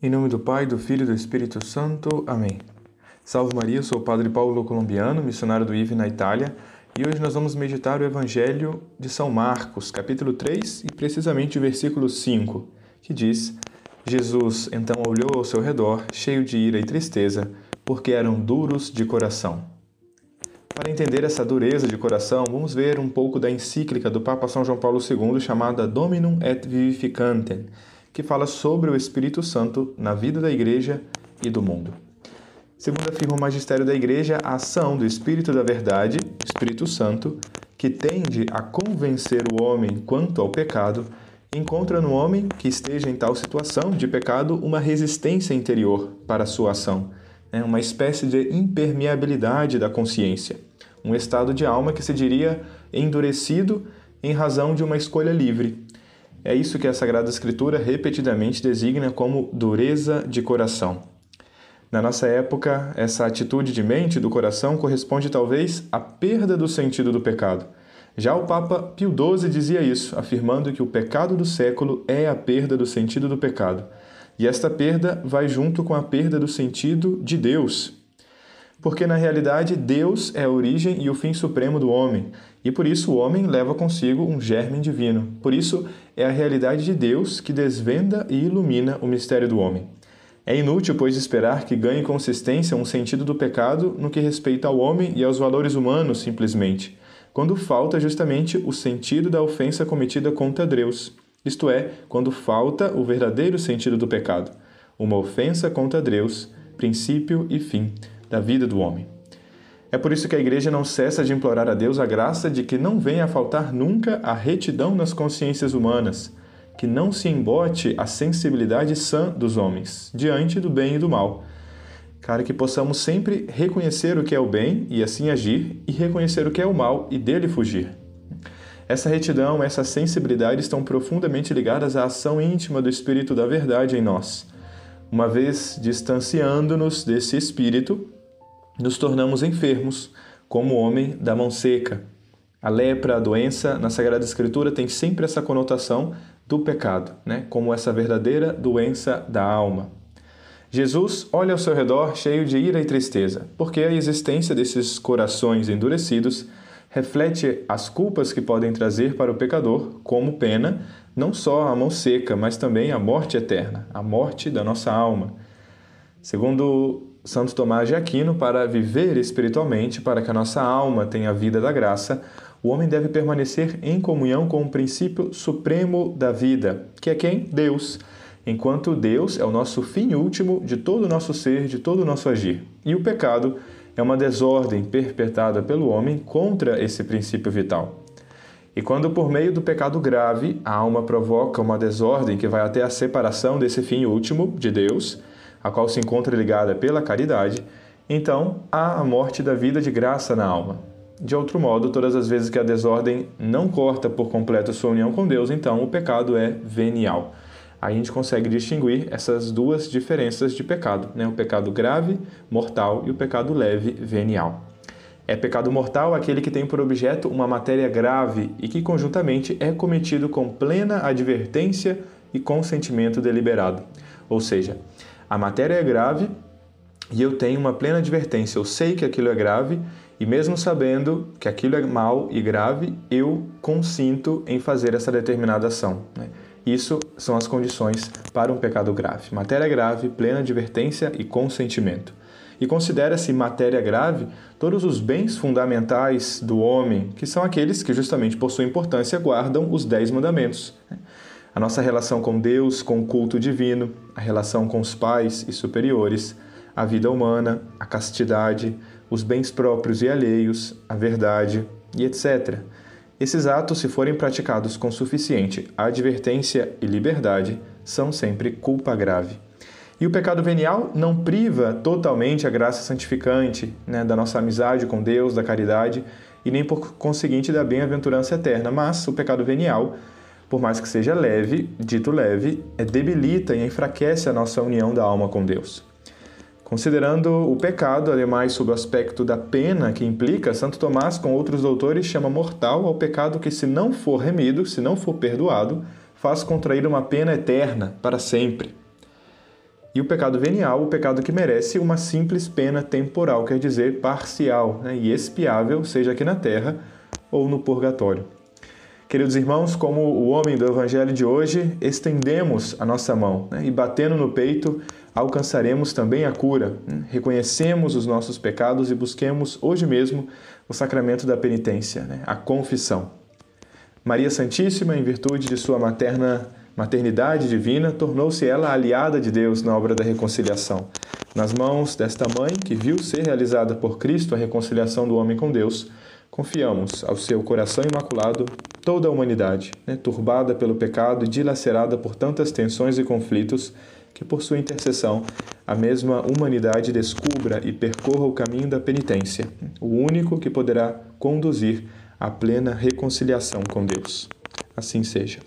Em nome do Pai, do Filho e do Espírito Santo. Amém. Salve Maria, sou o Padre Paulo Colombiano, missionário do IVE na Itália, e hoje nós vamos meditar o Evangelho de São Marcos, capítulo 3 e precisamente o versículo 5, que diz: Jesus então olhou ao seu redor, cheio de ira e tristeza, porque eram duros de coração. Para entender essa dureza de coração, vamos ver um pouco da encíclica do Papa São João Paulo II chamada Dominum et Vivificantem que fala sobre o Espírito Santo na vida da igreja e do mundo. Segundo afirma o magistério da igreja, a ação do Espírito da Verdade, Espírito Santo, que tende a convencer o homem quanto ao pecado, encontra no homem que esteja em tal situação de pecado uma resistência interior para a sua ação, né? uma espécie de impermeabilidade da consciência, um estado de alma que se diria endurecido em razão de uma escolha livre, é isso que a Sagrada Escritura repetidamente designa como dureza de coração. Na nossa época, essa atitude de mente do coração corresponde talvez à perda do sentido do pecado. Já o Papa Pio XII dizia isso, afirmando que o pecado do século é a perda do sentido do pecado. E esta perda vai junto com a perda do sentido de Deus, porque na realidade Deus é a origem e o fim supremo do homem, e por isso o homem leva consigo um germe divino. Por isso é a realidade de Deus que desvenda e ilumina o mistério do homem. É inútil, pois, esperar que ganhe consistência um sentido do pecado no que respeita ao homem e aos valores humanos, simplesmente, quando falta justamente o sentido da ofensa cometida contra Deus, isto é, quando falta o verdadeiro sentido do pecado, uma ofensa contra Deus, princípio e fim da vida do homem. É por isso que a igreja não cessa de implorar a Deus a graça de que não venha a faltar nunca a retidão nas consciências humanas, que não se embote a sensibilidade sã dos homens diante do bem e do mal. Cara, que possamos sempre reconhecer o que é o bem e assim agir, e reconhecer o que é o mal e dele fugir. Essa retidão, essa sensibilidade estão profundamente ligadas à ação íntima do Espírito da Verdade em nós. Uma vez distanciando-nos desse Espírito, nos tornamos enfermos, como o homem da mão seca. A lepra, a doença, na Sagrada Escritura tem sempre essa conotação do pecado, né? como essa verdadeira doença da alma. Jesus olha ao seu redor cheio de ira e tristeza, porque a existência desses corações endurecidos reflete as culpas que podem trazer para o pecador como pena, não só a mão seca, mas também a morte eterna, a morte da nossa alma. Segundo Santo Tomás de Aquino, para viver espiritualmente, para que a nossa alma tenha a vida da graça, o homem deve permanecer em comunhão com o princípio supremo da vida, que é quem? Deus. Enquanto Deus é o nosso fim último de todo o nosso ser, de todo o nosso agir. E o pecado é uma desordem perpetrada pelo homem contra esse princípio vital. E quando, por meio do pecado grave, a alma provoca uma desordem que vai até a separação desse fim último de Deus, a qual se encontra ligada pela caridade, então há a morte da vida de graça na alma. De outro modo, todas as vezes que a desordem não corta por completo sua união com Deus, então o pecado é venial. Aí a gente consegue distinguir essas duas diferenças de pecado, né? o pecado grave, mortal, e o pecado leve, venial. É pecado mortal aquele que tem por objeto uma matéria grave e que conjuntamente é cometido com plena advertência e consentimento deliberado. Ou seja, a matéria é grave e eu tenho uma plena advertência. Eu sei que aquilo é grave e, mesmo sabendo que aquilo é mal e grave, eu consinto em fazer essa determinada ação. Né? Isso são as condições para um pecado grave. Matéria grave, plena advertência e consentimento. E considera-se matéria grave todos os bens fundamentais do homem, que são aqueles que, justamente por sua importância, guardam os dez mandamentos. Né? A nossa relação com Deus, com o culto divino, a relação com os pais e superiores, a vida humana, a castidade, os bens próprios e alheios, a verdade e etc. Esses atos, se forem praticados com suficiente advertência e liberdade, são sempre culpa grave. E o pecado venial não priva totalmente a graça santificante né, da nossa amizade com Deus, da caridade e nem por conseguinte da bem-aventurança eterna, mas o pecado venial por mais que seja leve, dito leve, é debilita e enfraquece a nossa união da alma com Deus. Considerando o pecado, ademais, sob o aspecto da pena que implica, Santo Tomás, com outros doutores, chama mortal ao pecado que, se não for remido, se não for perdoado, faz contrair uma pena eterna para sempre. E o pecado venial, o pecado que merece uma simples pena temporal, quer dizer, parcial né, e expiável, seja aqui na terra ou no purgatório. Queridos irmãos, como o homem do Evangelho de hoje, estendemos a nossa mão né, e, batendo no peito, alcançaremos também a cura. Né? Reconhecemos os nossos pecados e busquemos hoje mesmo o sacramento da penitência, né, a confissão. Maria Santíssima, em virtude de sua materna maternidade divina, tornou-se ela aliada de Deus na obra da reconciliação. Nas mãos desta mãe, que viu ser realizada por Cristo a reconciliação do homem com Deus, confiamos ao seu coração imaculado toda a humanidade, né, turbada pelo pecado e dilacerada por tantas tensões e conflitos, que por sua intercessão a mesma humanidade descubra e percorra o caminho da penitência, o único que poderá conduzir à plena reconciliação com Deus. Assim seja.